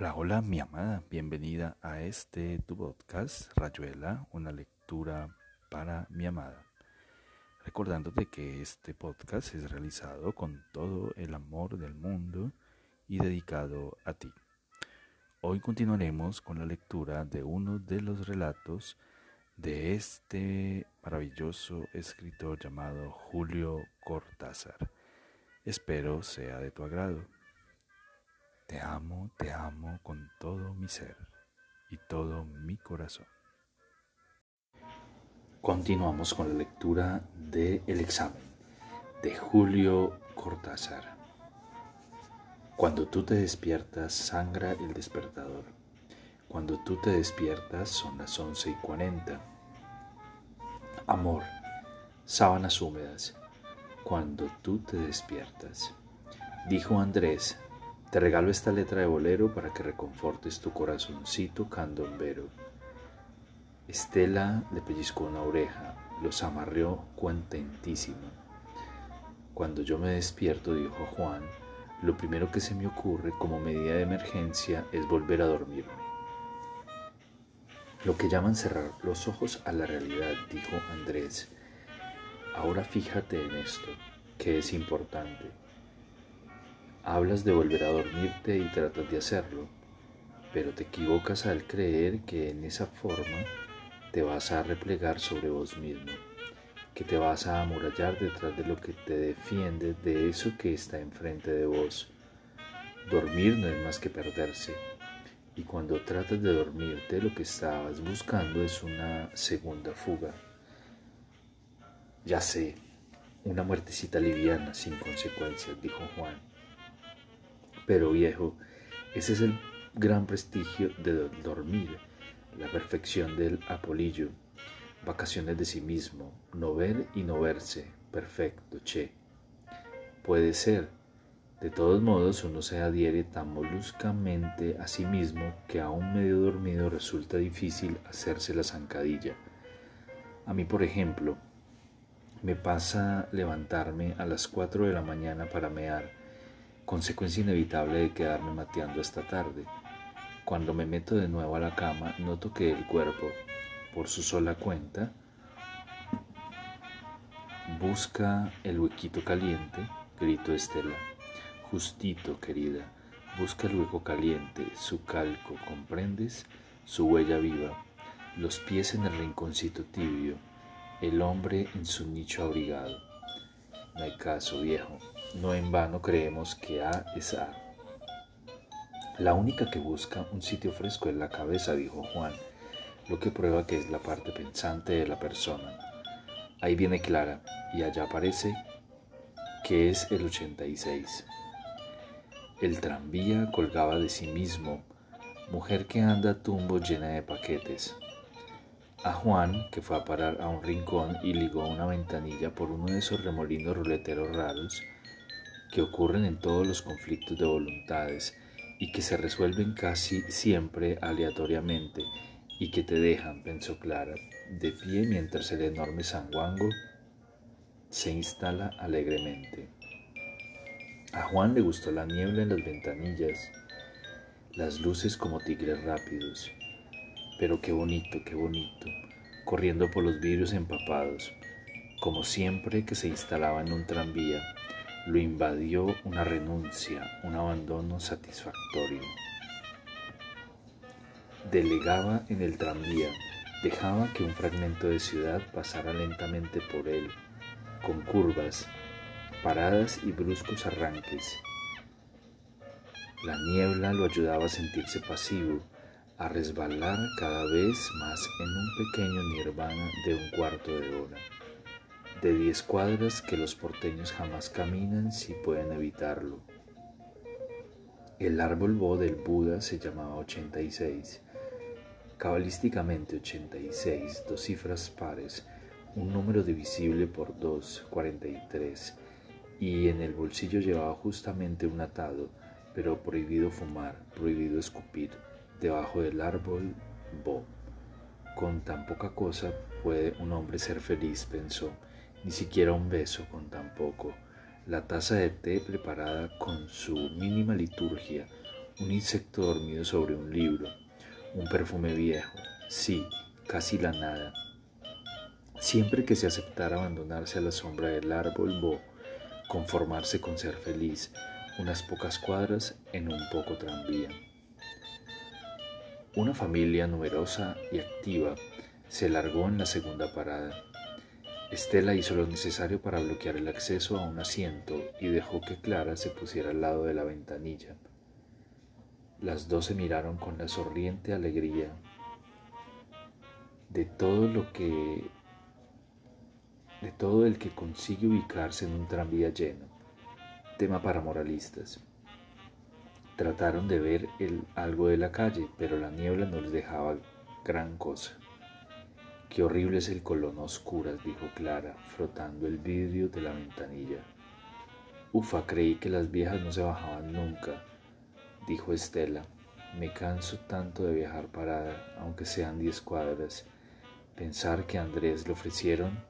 Hola, hola, mi amada, bienvenida a este tu podcast, Rayuela, una lectura para mi amada. Recordándote que este podcast es realizado con todo el amor del mundo y dedicado a ti. Hoy continuaremos con la lectura de uno de los relatos de este maravilloso escritor llamado Julio Cortázar. Espero sea de tu agrado. Te amo, te amo con todo mi ser y todo mi corazón. Continuamos con la lectura de El examen de Julio Cortázar. Cuando tú te despiertas, sangra el despertador. Cuando tú te despiertas, son las once y cuarenta. Amor, sábanas húmedas. Cuando tú te despiertas, dijo Andrés te regalo esta letra de bolero para que reconfortes tu corazoncito candombero. Estela le pellizcó una oreja, los amarreó contentísima. Cuando yo me despierto, dijo Juan, lo primero que se me ocurre como medida de emergencia es volver a dormirme. Lo que llaman cerrar los ojos a la realidad, dijo Andrés. Ahora fíjate en esto, que es importante. Hablas de volver a dormirte y tratas de hacerlo, pero te equivocas al creer que en esa forma te vas a replegar sobre vos mismo, que te vas a amurallar detrás de lo que te defiende de eso que está enfrente de vos. Dormir no es más que perderse, y cuando tratas de dormirte lo que estabas buscando es una segunda fuga. Ya sé, una muertecita liviana sin consecuencias, dijo Juan. Pero viejo, ese es el gran prestigio de dormir, la perfección del apolillo, vacaciones de sí mismo, no ver y no verse, perfecto, che. Puede ser, de todos modos uno se adhiere tan moluscamente a sí mismo que aún medio dormido resulta difícil hacerse la zancadilla. A mí, por ejemplo, me pasa levantarme a las cuatro de la mañana para mear, consecuencia inevitable de quedarme mateando esta tarde. Cuando me meto de nuevo a la cama, noto que el cuerpo, por su sola cuenta, busca el huequito caliente, gritó Estela. Justito, querida, busca el hueco caliente, su calco, ¿comprendes? Su huella viva, los pies en el rinconcito tibio, el hombre en su nicho abrigado. No hay caso, viejo. No en vano creemos que A es A. La única que busca un sitio fresco es la cabeza, dijo Juan, lo que prueba que es la parte pensante de la persona. Ahí viene Clara y allá aparece que es el 86. El tranvía colgaba de sí mismo, mujer que anda tumbo llena de paquetes. A Juan, que fue a parar a un rincón y ligó una ventanilla por uno de esos remolinos ruleteros raros, que ocurren en todos los conflictos de voluntades y que se resuelven casi siempre aleatoriamente y que te dejan, pensó Clara, de pie mientras el enorme sanguango se instala alegremente. A Juan le gustó la niebla en las ventanillas, las luces como tigres rápidos, pero qué bonito, qué bonito, corriendo por los vidrios empapados, como siempre que se instalaba en un tranvía, lo invadió una renuncia, un abandono satisfactorio. Delegaba en el tranvía, dejaba que un fragmento de ciudad pasara lentamente por él, con curvas, paradas y bruscos arranques. La niebla lo ayudaba a sentirse pasivo, a resbalar cada vez más en un pequeño nirvana de un cuarto de hora de diez cuadras que los porteños jamás caminan si pueden evitarlo. El árbol bo del Buda se llamaba 86, cabalísticamente 86, dos cifras pares, un número divisible por 2, 43, y en el bolsillo llevaba justamente un atado, pero prohibido fumar, prohibido escupir, debajo del árbol bo. Con tan poca cosa puede un hombre ser feliz, pensó, ni siquiera un beso con tan poco, la taza de té preparada con su mínima liturgia, un insecto dormido sobre un libro, un perfume viejo, sí, casi la nada. Siempre que se aceptara abandonarse a la sombra del árbol bo, conformarse con ser feliz, unas pocas cuadras en un poco tranvía. Una familia numerosa y activa se largó en la segunda parada. Estela hizo lo necesario para bloquear el acceso a un asiento y dejó que Clara se pusiera al lado de la ventanilla. Las dos se miraron con la sonriente alegría de todo lo que de todo el que consigue ubicarse en un tranvía lleno. Tema para moralistas. Trataron de ver el, algo de la calle, pero la niebla no les dejaba gran cosa. Qué horrible es el colón a oscuras, dijo Clara, frotando el vidrio de la ventanilla. Ufa, creí que las viejas no se bajaban nunca, dijo Estela. Me canso tanto de viajar parada, aunque sean diez cuadras. Pensar que Andrés le ofrecieron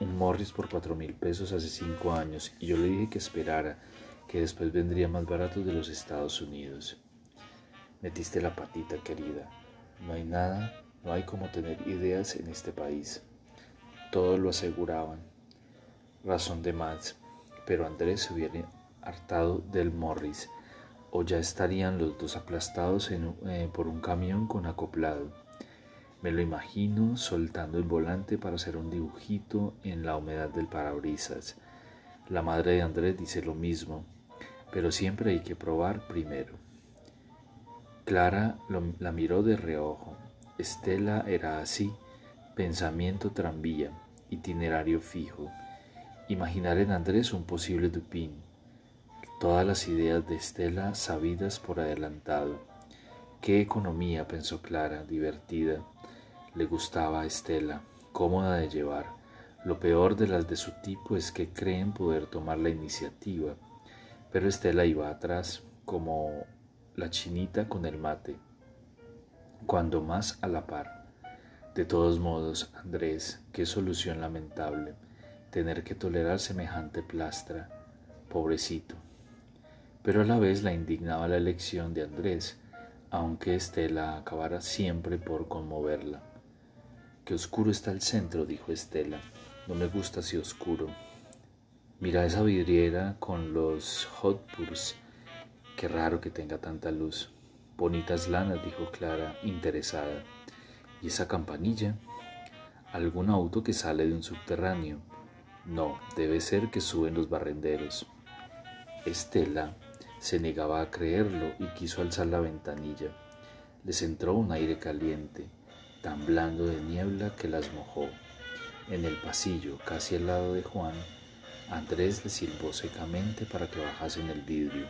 un Morris por cuatro mil pesos hace cinco años y yo le dije que esperara que después vendría más barato de los Estados Unidos. Metiste la patita, querida. No hay nada, no hay como tener ideas en este país. Todos lo aseguraban. Razón de más. Pero Andrés se hubiera hartado del Morris, o ya estarían los dos aplastados eh, por un camión con acoplado. Me lo imagino soltando el volante para hacer un dibujito en la humedad del parabrisas. La madre de Andrés dice lo mismo pero siempre hay que probar primero. Clara la miró de reojo. Estela era así, pensamiento tranvía, itinerario fijo. Imaginar en Andrés un posible Dupin. Todas las ideas de Estela sabidas por adelantado. Qué economía, pensó Clara, divertida. Le gustaba a Estela, cómoda de llevar. Lo peor de las de su tipo es que creen poder tomar la iniciativa pero Estela iba atrás como la chinita con el mate, cuando más a la par. De todos modos, Andrés, qué solución lamentable, tener que tolerar semejante plastra, pobrecito. Pero a la vez la indignaba la elección de Andrés, aunque Estela acabara siempre por conmoverla. Qué oscuro está el centro, dijo Estela. No me gusta así oscuro. Mira esa vidriera con los hotpurs. Qué raro que tenga tanta luz. Bonitas lanas, dijo Clara, interesada. ¿Y esa campanilla? ¿Algún auto que sale de un subterráneo? No, debe ser que suben los barrenderos. Estela se negaba a creerlo y quiso alzar la ventanilla. Les entró un aire caliente, tan blando de niebla que las mojó. En el pasillo, casi al lado de Juan, Andrés le silbó secamente para que bajase en el vidrio.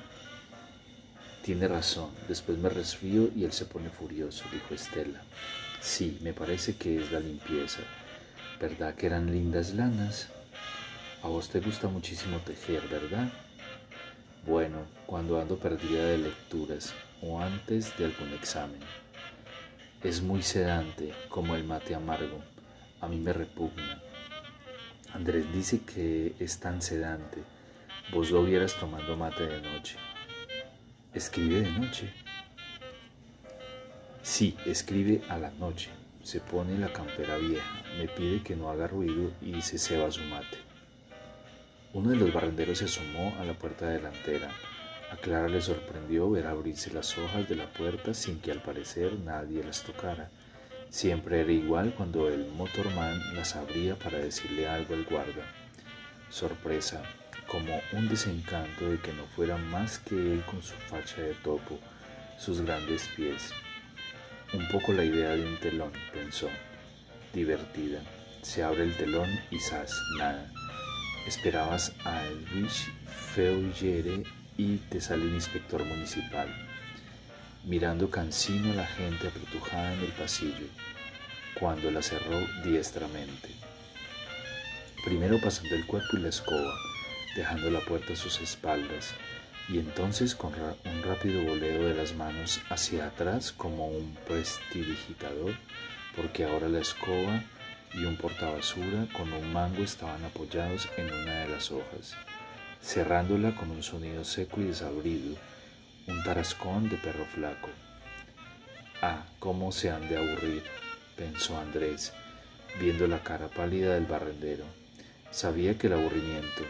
Tiene razón, después me resfrío y él se pone furioso, dijo Estela. Sí, me parece que es la limpieza. ¿Verdad que eran lindas lanas? A vos te gusta muchísimo tejer, ¿verdad? Bueno, cuando ando perdida de lecturas o antes de algún examen. Es muy sedante, como el mate amargo. A mí me repugna. Andrés dice que es tan sedante. Vos lo vieras tomando mate de noche. ¿Escribe de noche? Sí, escribe a la noche. Se pone la campera vieja, me pide que no haga ruido y se ceba su mate. Uno de los barrenderos se asomó a la puerta delantera. A Clara le sorprendió ver abrirse las hojas de la puerta sin que al parecer nadie las tocara. Siempre era igual cuando el motorman las abría para decirle algo al guarda. Sorpresa, como un desencanto de que no fuera más que él con su facha de topo, sus grandes pies. Un poco la idea de un telón, pensó. Divertida. Se abre el telón y sas, nada. Esperabas a Luis Feuillere y te sale un inspector municipal mirando cansino a la gente apretujada en el pasillo, cuando la cerró diestramente. Primero pasando el cuerpo y la escoba, dejando la puerta a sus espaldas, y entonces con un rápido boleo de las manos hacia atrás como un prestidigitador, porque ahora la escoba y un portabasura con un mango estaban apoyados en una de las hojas. cerrándola con un sonido seco y desabrido, un tarascón de perro flaco. Ah, cómo se han de aburrir, pensó Andrés, viendo la cara pálida del barrendero. Sabía que el aburrimiento,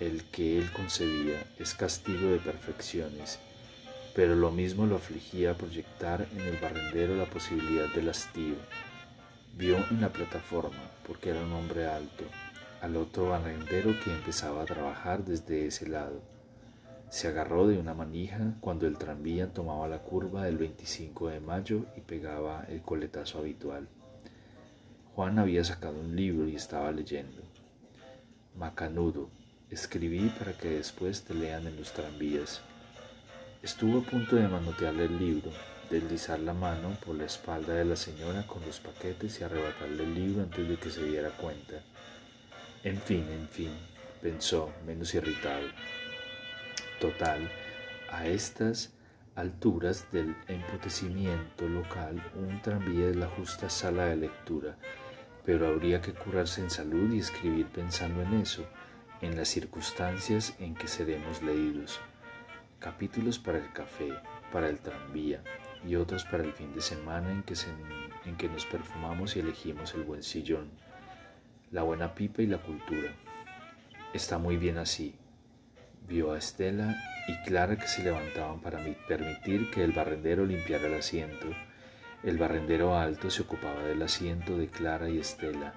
el que él concebía, es castigo de perfecciones, pero lo mismo lo afligía proyectar en el barrendero la posibilidad del hastío. Vio en la plataforma, porque era un hombre alto, al otro barrendero que empezaba a trabajar desde ese lado. Se agarró de una manija cuando el tranvía tomaba la curva del 25 de mayo y pegaba el coletazo habitual. Juan había sacado un libro y estaba leyendo. Macanudo, escribí para que después te lean en los tranvías. Estuvo a punto de manotearle el libro, deslizar la mano por la espalda de la señora con los paquetes y arrebatarle el libro antes de que se diera cuenta. En fin, en fin, pensó, menos irritado. Total, a estas alturas del emputecimiento local, un tranvía es la justa sala de lectura pero habría que curarse en salud y escribir pensando en eso, en las circunstancias en que seremos leídos. Capítulos para el café, para el tranvía y otros para el fin de semana en que, en que nos perfumamos y elegimos el buen sillón, la buena pipa y la cultura. Está muy bien así. Vio a Estela y Clara que se levantaban para permitir que el barrendero limpiara el asiento el barrendero alto se ocupaba del asiento de Clara y Estela,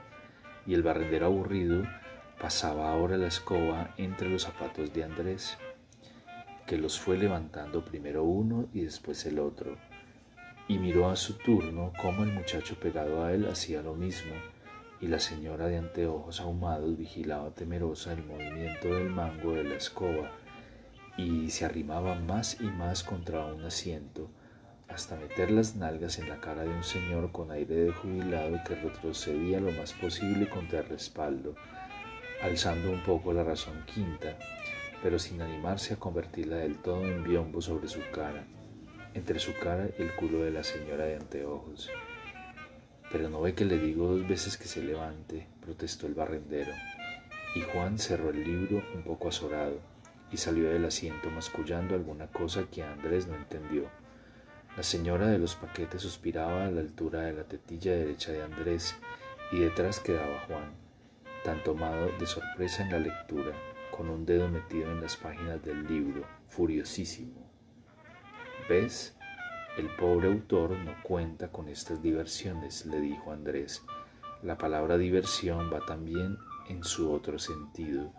y el barrendero aburrido pasaba ahora la escoba entre los zapatos de Andrés, que los fue levantando primero uno y después el otro, y miró a su turno cómo el muchacho pegado a él hacía lo mismo, y la señora de anteojos ahumados vigilaba temerosa el movimiento del mango de la escoba, y se arrimaba más y más contra un asiento, hasta meter las nalgas en la cara de un señor con aire de jubilado que retrocedía lo más posible contra el respaldo, alzando un poco la razón quinta, pero sin animarse a convertirla del todo en biombo sobre su cara, entre su cara y el culo de la señora de anteojos. Pero no ve que le digo dos veces que se levante, protestó el barrendero, y Juan cerró el libro un poco azorado y salió del asiento mascullando alguna cosa que Andrés no entendió. La señora de los paquetes suspiraba a la altura de la tetilla derecha de Andrés y detrás quedaba Juan, tan tomado de sorpresa en la lectura, con un dedo metido en las páginas del libro, furiosísimo. ¿Ves? El pobre autor no cuenta con estas diversiones, le dijo Andrés. La palabra diversión va también en su otro sentido.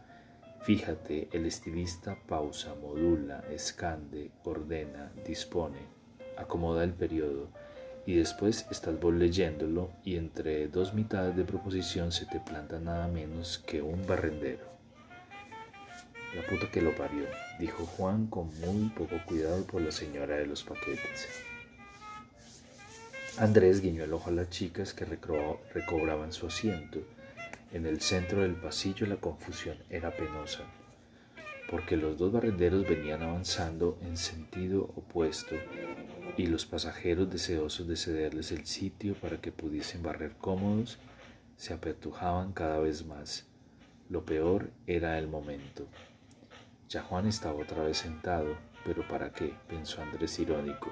Fíjate, el estilista pausa, modula, escande, ordena, dispone acomoda el periodo y después estás vos leyéndolo y entre dos mitades de proposición se te planta nada menos que un barrendero. La puta que lo parió, dijo Juan con muy poco cuidado por la señora de los paquetes. Andrés guiñó el ojo a las chicas que recobraban su asiento. En el centro del pasillo la confusión era penosa, porque los dos barrenderos venían avanzando en sentido opuesto y los pasajeros deseosos de cederles el sitio para que pudiesen barrer cómodos se apertujaban cada vez más. Lo peor era el momento. Ya Juan estaba otra vez sentado, pero ¿para qué? pensó Andrés irónico,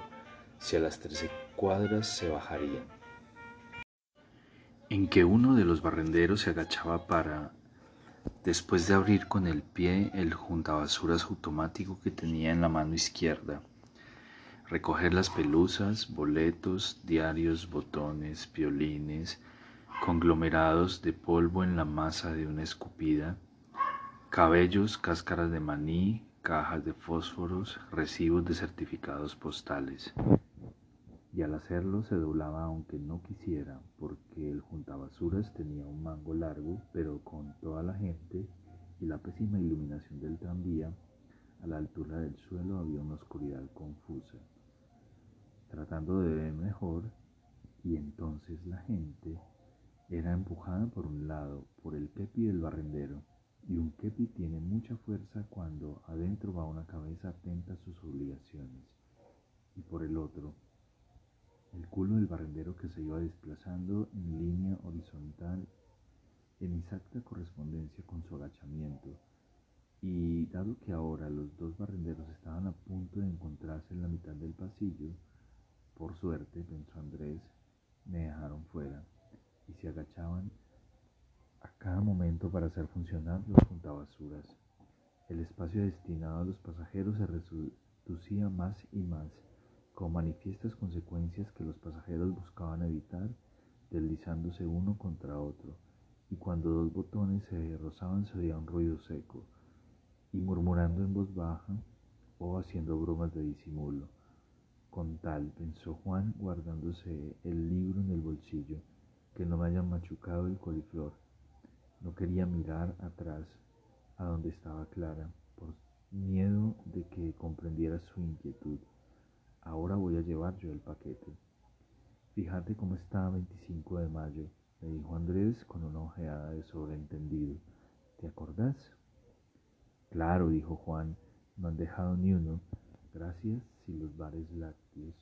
si a las trece cuadras se bajarían. En que uno de los barrenderos se agachaba para, después de abrir con el pie el juntabasuras automático que tenía en la mano izquierda, recoger las pelusas, boletos, diarios, botones, violines, conglomerados de polvo en la masa de una escupida, cabellos, cáscaras de maní, cajas de fósforos, recibos de certificados postales. Y al hacerlo se doblaba aunque no quisiera, porque el juntabasuras tenía un mango largo, pero con toda la gente y la pésima iluminación del tranvía, a la altura del suelo había una oscuridad confusa. Tratando de ver mejor, y entonces la gente era empujada por un lado por el kepi del barrendero, y un kepi tiene mucha fuerza cuando adentro va una cabeza atenta a sus obligaciones, y por el otro, el culo del barrendero que se iba desplazando en línea horizontal en exacta correspondencia con su agachamiento, Y dado que ahora los dos barrenderos estaban a punto de encontrarse en la mitad del pasillo, por suerte, pensó Andrés, me dejaron fuera. Y se agachaban a cada momento para hacer funcionar los juntabasuras. El espacio destinado a los pasajeros se reducía más y más, con manifiestas consecuencias que los pasajeros buscaban evitar, deslizándose uno contra otro, y cuando dos botones se rozaban se oía un ruido seco, y murmurando en voz baja o haciendo bromas de disimulo. Con tal, pensó Juan, guardándose el libro en el bolsillo, que no me hayan machucado el coliflor. No quería mirar atrás, a donde estaba Clara, por miedo de que comprendiera su inquietud. Ahora voy a llevar yo el paquete. Fíjate cómo está 25 de mayo, le dijo Andrés con una ojeada de sobreentendido. ¿Te acordás? Claro, dijo Juan, no han dejado ni uno. Gracias si los bares lácteos,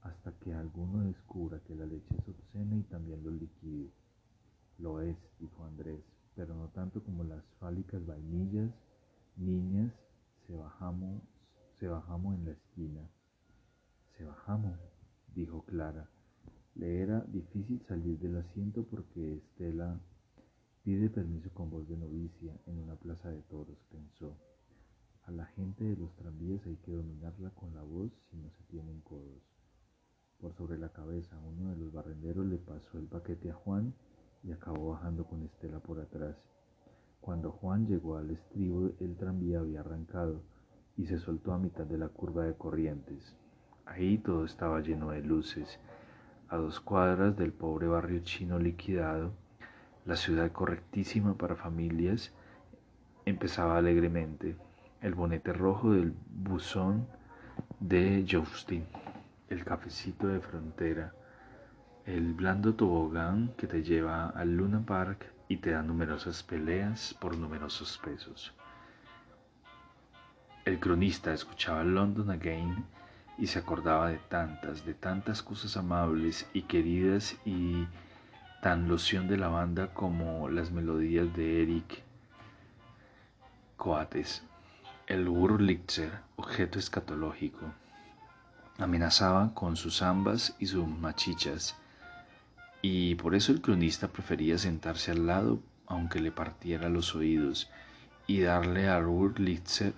hasta que alguno descubra que la leche es obscena y también los líquidos. Lo es, dijo Andrés, pero no tanto como las fálicas vainillas, niñas, se bajamos, se bajamos en la esquina. Se bajamos, dijo Clara. Le era difícil salir del asiento porque Estela pide permiso con voz de novicia en una plaza de toros, pensó. A la gente de los tranvías hay que dominarla con la voz si no se tienen codos. Por sobre la cabeza uno de los barrenderos le pasó el paquete a Juan y acabó bajando con Estela por atrás. Cuando Juan llegó al estribo, el tranvía había arrancado y se soltó a mitad de la curva de corrientes. Ahí todo estaba lleno de luces. A dos cuadras del pobre barrio chino liquidado, la ciudad correctísima para familias empezaba alegremente. El bonete rojo del buzón de Justin, el cafecito de frontera, el blando tobogán que te lleva al Luna Park y te da numerosas peleas por numerosos pesos. El cronista escuchaba London Again y se acordaba de tantas, de tantas cosas amables y queridas y tan loción de la banda como las melodías de Eric Coates. El Wurlitzer, objeto escatológico, amenazaba con sus ambas y sus machichas y por eso el cronista prefería sentarse al lado aunque le partiera los oídos y darle a Wurlitzer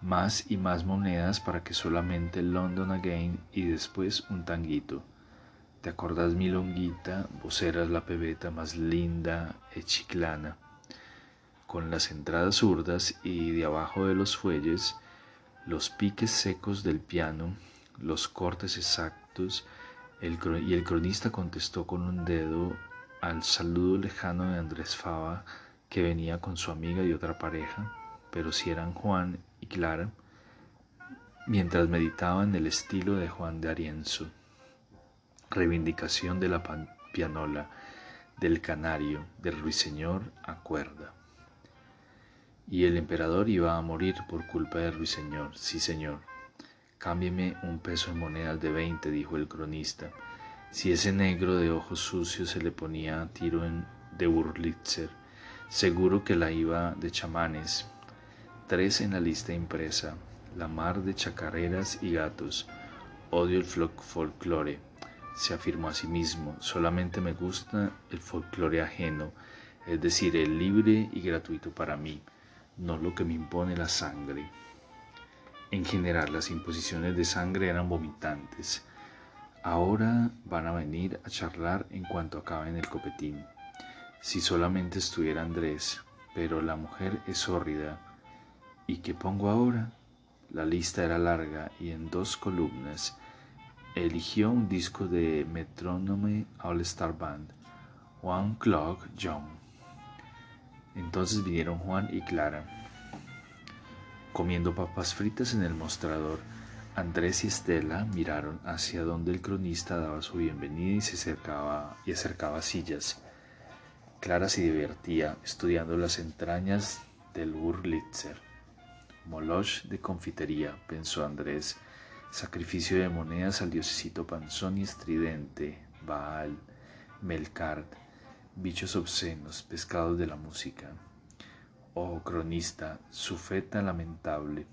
más y más monedas para que solamente London Again y después un tanguito. ¿Te acordás, mi longuita? Vos eras la pebeta más linda chiclana. Con las entradas zurdas y de abajo de los fuelles, los piques secos del piano, los cortes exactos, y el cronista contestó con un dedo al saludo lejano de Andrés Fava, que venía con su amiga y otra pareja, pero si eran Juan y Clara, mientras meditaban el estilo de Juan de Arienzo. Reivindicación de la pianola, del canario, del ruiseñor a cuerda. Y el emperador iba a morir por culpa del ruiseñor, sí señor. Cámbieme un peso en monedas de veinte, dijo el cronista. Si ese negro de ojos sucios se le ponía a tiro en, de Burlitzer, seguro que la iba de chamanes. Tres en la lista impresa, la mar de chacareras y gatos. Odio el folclore, se afirmó a sí mismo. Solamente me gusta el folclore ajeno, es decir, el libre y gratuito para mí, no lo que me impone la sangre. En general, las imposiciones de sangre eran vomitantes. Ahora van a venir a charlar en cuanto acaben el copetín. Si solamente estuviera Andrés, pero la mujer es hórrida. ¿Y qué pongo ahora? La lista era larga y en dos columnas. Eligió un disco de Metronome All Star Band, One Clock John. Entonces vinieron Juan y Clara Comiendo papas fritas en el mostrador, Andrés y Estela miraron hacia donde el cronista daba su bienvenida y se acercaba, y acercaba sillas. Clara se divertía estudiando las entrañas del Wurlitzer. Moloch de confitería, pensó Andrés. Sacrificio de monedas al diosecito panzón y estridente, Baal, Melkart, bichos obscenos, pescados de la música. Oh cronista, su lamentable.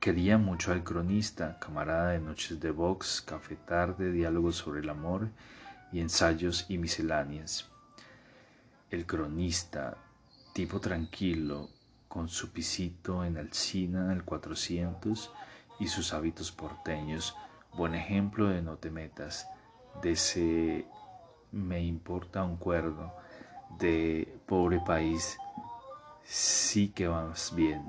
Quería mucho al cronista, camarada de noches de box, café tarde, diálogos sobre el amor y ensayos y misceláneas. El cronista, tipo tranquilo, con su pisito en Alcina el 400 y sus hábitos porteños, buen ejemplo de no te metas, de ese me importa un cuerdo, de pobre país, sí que vas bien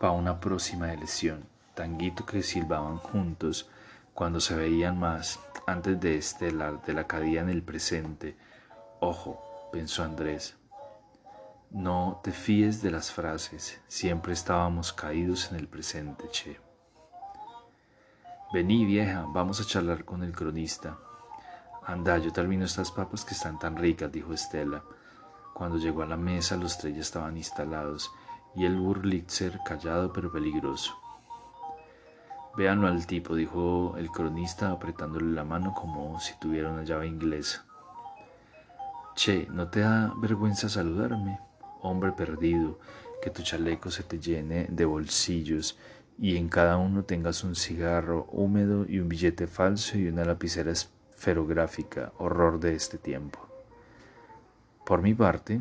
para una próxima elección. Tanguito que silbaban juntos cuando se veían más antes de estelar de la cadía en el presente. Ojo, pensó Andrés. No te fíes de las frases, siempre estábamos caídos en el presente, che. Vení, vieja, vamos a charlar con el cronista. Anda, yo termino estas papas que están tan ricas, dijo Estela. Cuando llegó a la mesa, los tres ya estaban instalados y el Burlitzer callado pero peligroso. Véanlo al tipo, dijo el cronista apretándole la mano como si tuviera una llave inglesa. Che, ¿no te da vergüenza saludarme? Hombre perdido, que tu chaleco se te llene de bolsillos y en cada uno tengas un cigarro húmedo y un billete falso y una lapicera esferográfica, horror de este tiempo. Por mi parte,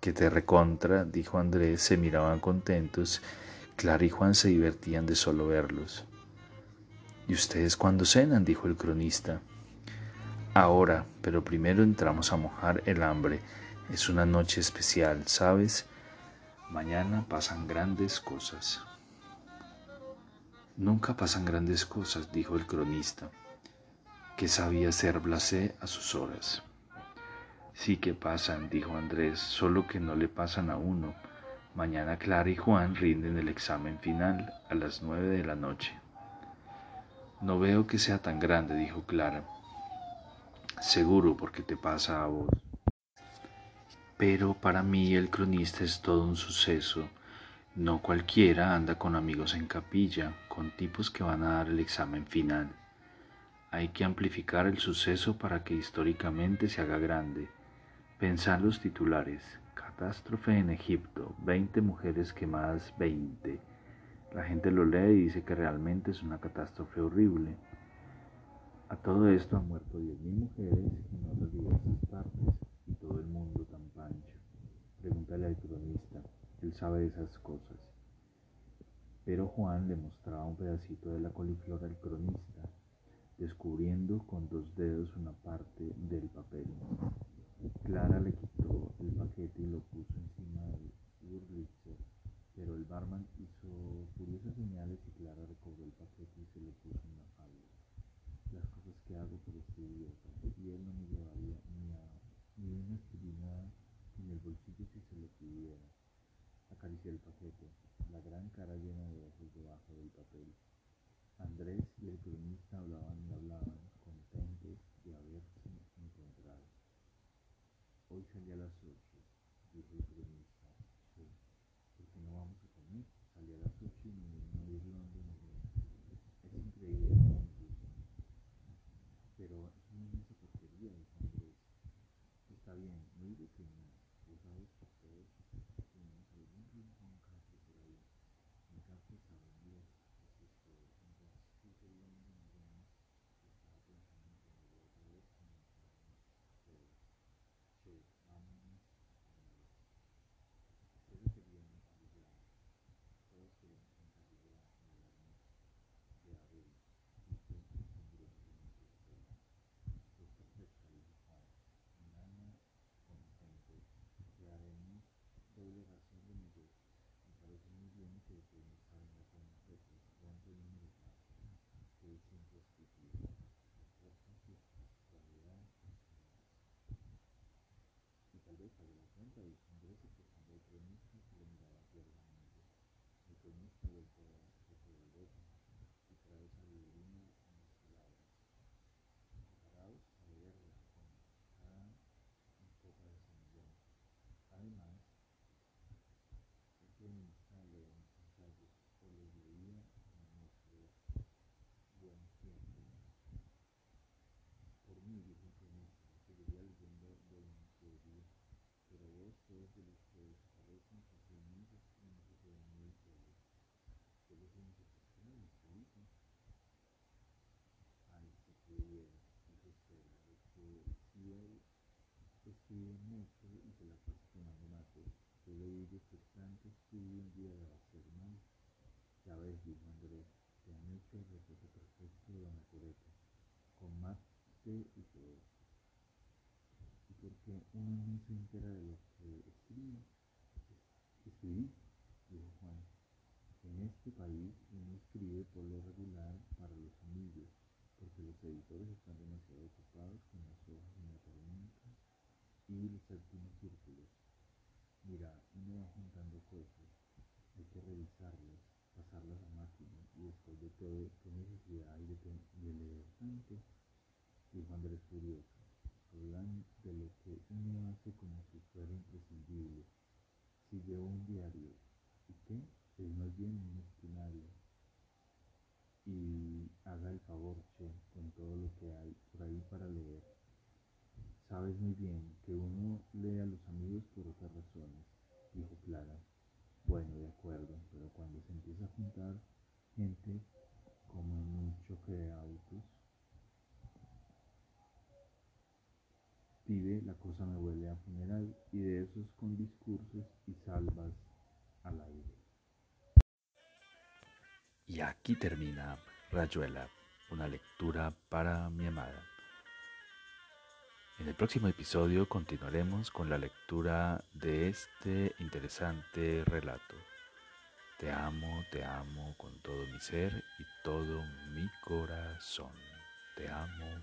que te recontra, dijo Andrés, se miraban contentos. Clara y Juan se divertían de solo verlos. ¿Y ustedes cuándo cenan? dijo el cronista. Ahora, pero primero entramos a mojar el hambre. Es una noche especial, ¿sabes? Mañana pasan grandes cosas. Nunca pasan grandes cosas, dijo el cronista, que sabía ser blasé a sus horas. Sí que pasan, dijo Andrés, solo que no le pasan a uno. Mañana Clara y Juan rinden el examen final a las nueve de la noche. No veo que sea tan grande, dijo Clara. Seguro porque te pasa a vos. Pero para mí el cronista es todo un suceso. No cualquiera anda con amigos en capilla, con tipos que van a dar el examen final. Hay que amplificar el suceso para que históricamente se haga grande. Pensar los titulares. Catástrofe en Egipto. 20 mujeres quemadas 20. La gente lo lee y dice que realmente es una catástrofe horrible. A todo esto han muerto 10.000 mujeres en otras diversas partes y todo el mundo tan pancho. Pregúntale al cronista, él sabe esas cosas. Pero Juan le mostraba un pedacito de la coliflor al cronista, descubriendo con dos dedos una parte del papel. Clara le quitó el paquete y lo puso encima del Wurlitzer, pero el barman hizo curiosas señales y Clara recobró el paquete y se lo puso en la falda. Las cosas que hago por este idiota, y él no me llevaría ni, a, ni una aspirina en el bolsillo si se lo pidiera. Acaricié el paquete, la gran cara llena de ojos debajo del papel. Andrés y el cronista hablaban y hablaban, contentos de haberse encontrado. Hoy salí a las ocho, dijo el cronista. Sí, ¿por qué no vamos a comer? Salí a las ocho y me vine a ir London Es increíble cómo me Pero es una inmensa porquería, dijo Andrés. Está bien, no digo que no. Vos sabes que todos tenemos algún rincón café por ahí. Mi café sabe bien, así es todo. Entonces puse London Jones y estaba pensando en comer otra vez con mi pero che, vámonos a comer. Ustedes querían un Caribe todos queremos un Caribe moderno de abril, dijo con grosamente Estela. Es perfecta, dijo Juan. Mañana, contento, le haremos doble ración de nuggets. Me parece muy bien que después nos venga con nosotros. ¿Cuánto número pasa? Es indescriptible. La cuenta, dijo Andrés acercando al cronista que lo miraba tiernamente. El cronista el boca y trae sabiduría en las palabras. Preparaos a beberla con cada copa de San Además, el cronista lee mis ensayos o los leía en nuestros buenos tiempos. Por mí, dijo el cronista, seguiría leyendo Buenos días de los que desaparecen fácilmente y no se quedan muy solos. Solo son excepciones, Felipe. Ay, si pudiera, dijo Estela, de que si él escribe mucho y se la pasa tomando mate, yo le digo que tanto estudio un día le va a hacer mal. Ya ves, dijo Andrés, te han hecho el retrato perfecto de la naturaleza, con mate y todo. ¿Y por qué uno no se entera de lo que escribe? Escribí, dijo Juan. En este país uno escribe por lo regular para los amigos, porque los editores están demasiado ocupados con las hojas en la tormenta y los últimos círculos. Mira, uno va juntando cosas, hay que revisarlas, pasarlas a máquina y después de todo, ¿qué necesidad hay de, leer tanto? Dijo Andrés furioso. Hablan de lo que uno hace como si fuera imprescindible. Si llevo un diario, ¿y qué? Es más bien un escenario. Y haga el favor, che, con todo lo que hay por ahí para leer. Sabes muy bien que uno lee a los amigos por otras razones, dijo Clara. Bueno, de acuerdo, pero cuando se empieza a juntar gente como en un choque de autos, Pibe, la cosa me huele a funeral y de esos con discursos y salvas al aire. Y aquí termina Rayuela, una lectura para mi amada. En el próximo episodio continuaremos con la lectura de este interesante relato. Te amo, te amo con todo mi ser y todo mi corazón. Te amo